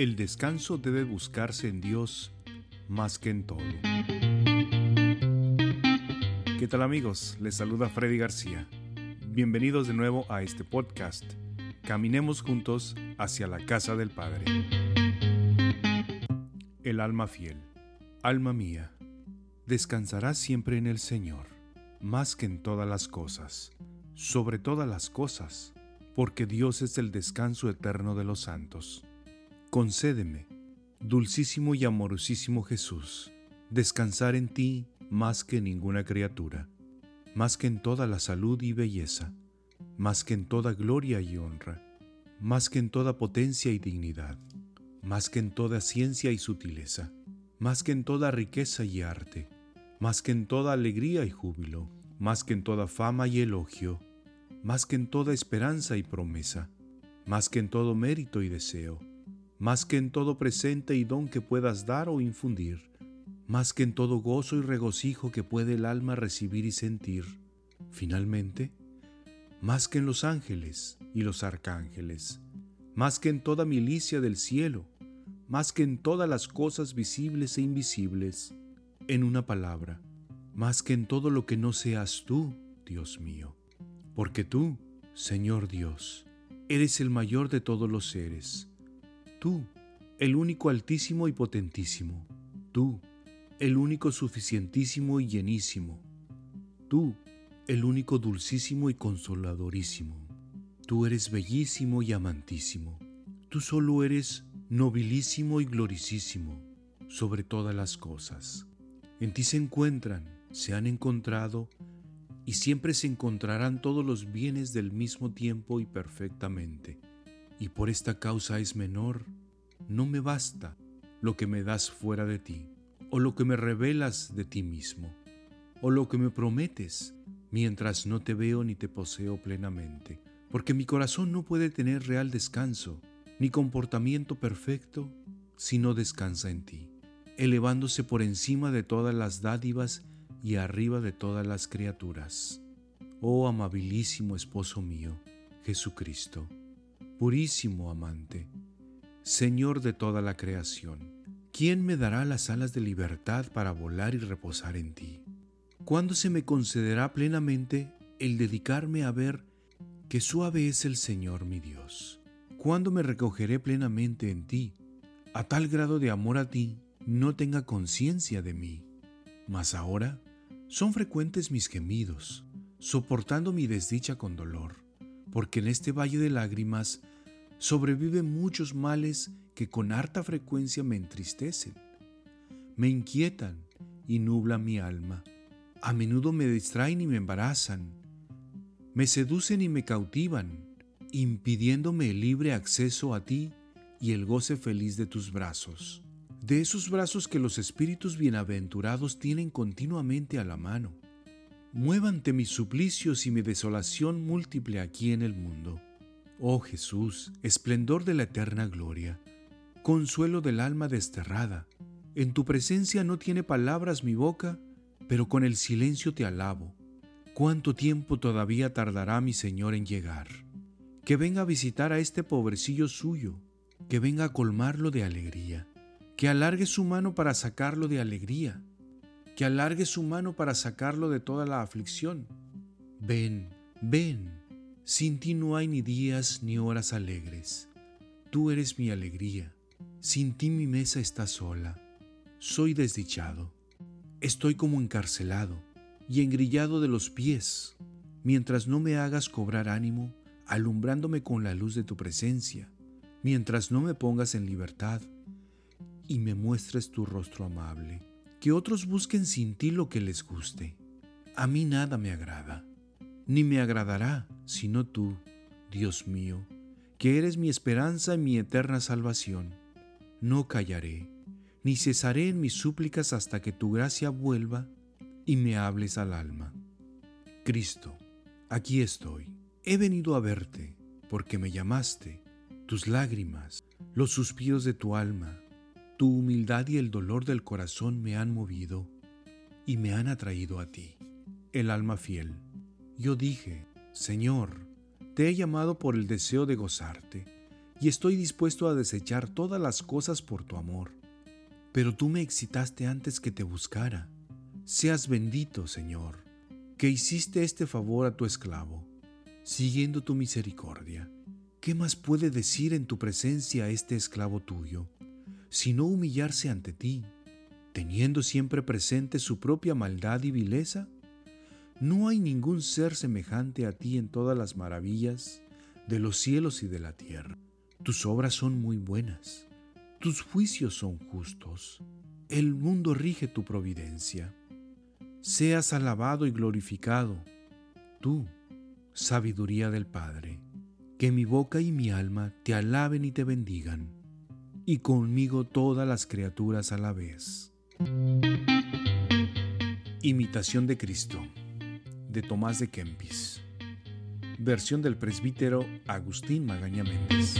El descanso debe buscarse en Dios más que en todo. ¿Qué tal amigos? Les saluda Freddy García. Bienvenidos de nuevo a este podcast. Caminemos juntos hacia la casa del Padre. El alma fiel. Alma mía, descansarás siempre en el Señor, más que en todas las cosas, sobre todas las cosas, porque Dios es el descanso eterno de los santos. Concédeme, dulcísimo y amorosísimo Jesús, descansar en ti más que ninguna criatura, más que en toda la salud y belleza, más que en toda gloria y honra, más que en toda potencia y dignidad, más que en toda ciencia y sutileza, más que en toda riqueza y arte, más que en toda alegría y júbilo, más que en toda fama y elogio, más que en toda esperanza y promesa, más que en todo mérito y deseo, más que en todo presente y don que puedas dar o infundir, más que en todo gozo y regocijo que puede el alma recibir y sentir, finalmente, más que en los ángeles y los arcángeles, más que en toda milicia del cielo, más que en todas las cosas visibles e invisibles, en una palabra, más que en todo lo que no seas tú, Dios mío, porque tú, Señor Dios, eres el mayor de todos los seres, Tú, el único altísimo y potentísimo. Tú, el único suficientísimo y llenísimo. Tú, el único dulcísimo y consoladorísimo. Tú eres bellísimo y amantísimo. Tú solo eres nobilísimo y gloricísimo sobre todas las cosas. En ti se encuentran, se han encontrado y siempre se encontrarán todos los bienes del mismo tiempo y perfectamente y por esta causa es menor, no me basta lo que me das fuera de ti, o lo que me revelas de ti mismo, o lo que me prometes mientras no te veo ni te poseo plenamente, porque mi corazón no puede tener real descanso, ni comportamiento perfecto, si no descansa en ti, elevándose por encima de todas las dádivas y arriba de todas las criaturas. Oh amabilísimo esposo mío, Jesucristo purísimo amante, Señor de toda la creación, ¿quién me dará las alas de libertad para volar y reposar en ti? ¿Cuándo se me concederá plenamente el dedicarme a ver que suave es el Señor mi Dios? ¿Cuándo me recogeré plenamente en ti, a tal grado de amor a ti no tenga conciencia de mí? Mas ahora son frecuentes mis gemidos, soportando mi desdicha con dolor, porque en este valle de lágrimas sobreviven muchos males que con harta frecuencia me entristecen, me inquietan y nublan mi alma. A menudo me distraen y me embarazan, me seducen y me cautivan, impidiéndome el libre acceso a ti y el goce feliz de tus brazos, de esos brazos que los espíritus bienaventurados tienen continuamente a la mano. Muévante mis suplicios y mi desolación múltiple aquí en el mundo Oh Jesús, esplendor de la eterna gloria, consuelo del alma desterrada, en tu presencia no tiene palabras mi boca, pero con el silencio te alabo. ¿Cuánto tiempo todavía tardará mi Señor en llegar? Que venga a visitar a este pobrecillo suyo, que venga a colmarlo de alegría, que alargue su mano para sacarlo de alegría, que alargue su mano para sacarlo de toda la aflicción. Ven, ven, sin ti no hay ni días ni horas alegres. Tú eres mi alegría. Sin ti mi mesa está sola. Soy desdichado. Estoy como encarcelado y engrillado de los pies, mientras no me hagas cobrar ánimo, alumbrándome con la luz de tu presencia, mientras no me pongas en libertad y me muestres tu rostro amable. Que otros busquen sin ti lo que les guste. A mí nada me agrada ni me agradará sino tú, Dios mío, que eres mi esperanza y mi eterna salvación. No callaré, ni cesaré en mis súplicas hasta que tu gracia vuelva y me hables al alma. Cristo, aquí estoy. He venido a verte porque me llamaste. Tus lágrimas, los suspiros de tu alma, tu humildad y el dolor del corazón me han movido y me han atraído a ti, el alma fiel yo dije, Señor, te he llamado por el deseo de gozarte y estoy dispuesto a desechar todas las cosas por tu amor. Pero tú me excitaste antes que te buscara. Seas bendito, Señor, que hiciste este favor a tu esclavo, siguiendo tu misericordia. ¿Qué más puede decir en tu presencia este esclavo tuyo, sino humillarse ante ti, teniendo siempre presente su propia maldad y vileza? No hay ningún ser semejante a ti en todas las maravillas de los cielos y de la tierra. Tus obras son muy buenas, tus juicios son justos, el mundo rige tu providencia. Seas alabado y glorificado, tú, sabiduría del Padre, que mi boca y mi alma te alaben y te bendigan, y conmigo todas las criaturas a la vez. Imitación de Cristo de Tomás de Kempis. Versión del presbítero Agustín Magaña Méndez.